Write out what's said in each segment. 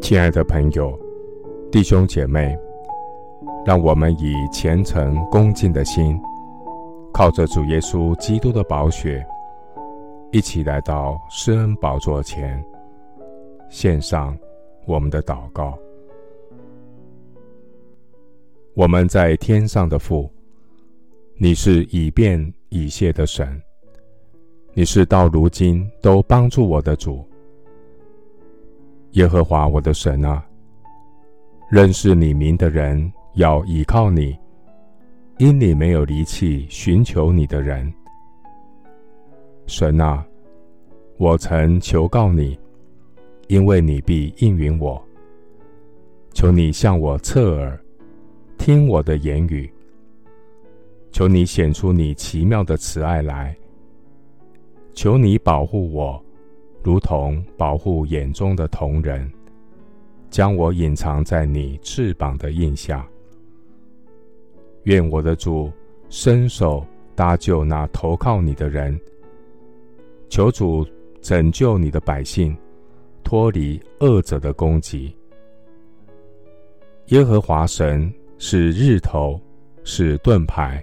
亲爱的朋友、弟兄姐妹，让我们以虔诚恭敬的心，靠着主耶稣基督的宝血，一起来到施恩宝座前，献上我们的祷告。我们在天上的父，你是以便以谢的神，你是到如今都帮助我的主。耶和华我的神啊，认识你名的人要倚靠你，因你没有离弃寻求你的人。神啊，我曾求告你，因为你必应允我。求你向我侧耳，听我的言语。求你显出你奇妙的慈爱来。求你保护我。如同保护眼中的瞳人，将我隐藏在你翅膀的荫下。愿我的主伸手搭救那投靠你的人。求主拯救你的百姓，脱离恶者的攻击。耶和华神是日头，是盾牌，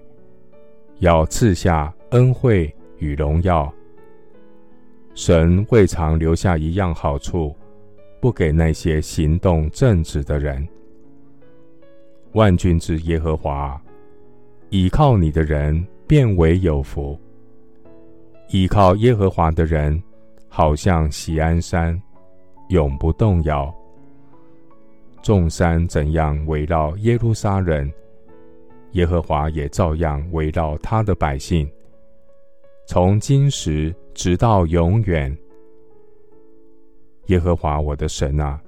要赐下恩惠与荣耀。神未尝留下一样好处，不给那些行动正直的人。万军之耶和华，倚靠你的人便为有福。倚靠耶和华的人，好像锡安山，永不动摇。众山怎样围绕耶路撒冷，耶和华也照样围绕他的百姓。从今时直到永远，耶和华我的神啊，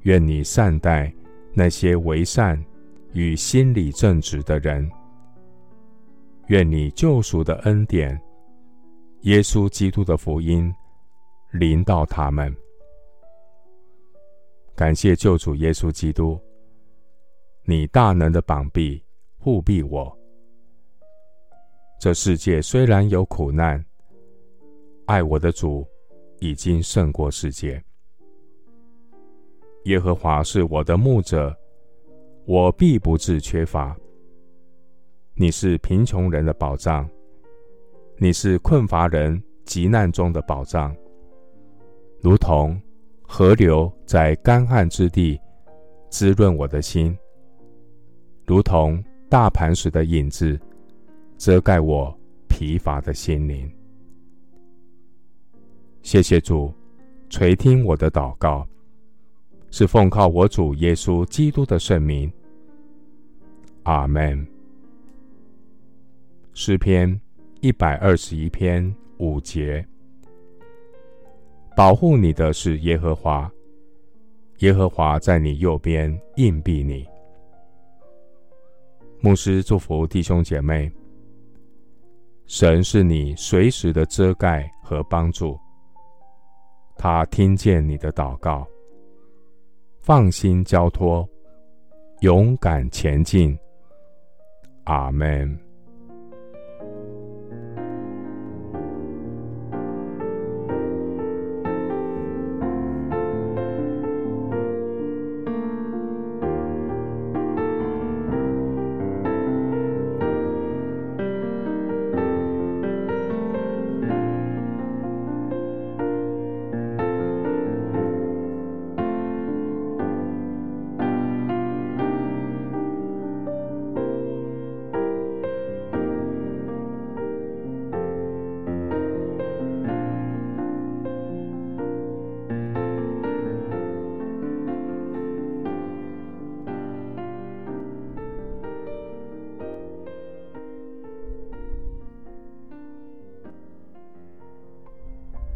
愿你善待那些为善与心里正直的人。愿你救赎的恩典，耶稣基督的福音临到他们。感谢救主耶稣基督，你大能的膀臂护庇我。这世界虽然有苦难，爱我的主已经胜过世界。耶和华是我的牧者，我必不致缺乏。你是贫穷人的保障，你是困乏人急难中的保障，如同河流在干旱之地滋润我的心，如同大磐石的影子。遮盖我疲乏的心灵。谢谢主垂听我的祷告，是奉靠我主耶稣基督的圣名。阿门。诗篇一百二十一篇五节：保护你的是耶和华，耶和华在你右边荫庇你。牧师祝福弟兄姐妹。神是你随时的遮盖和帮助，他听见你的祷告，放心交托，勇敢前进。阿门。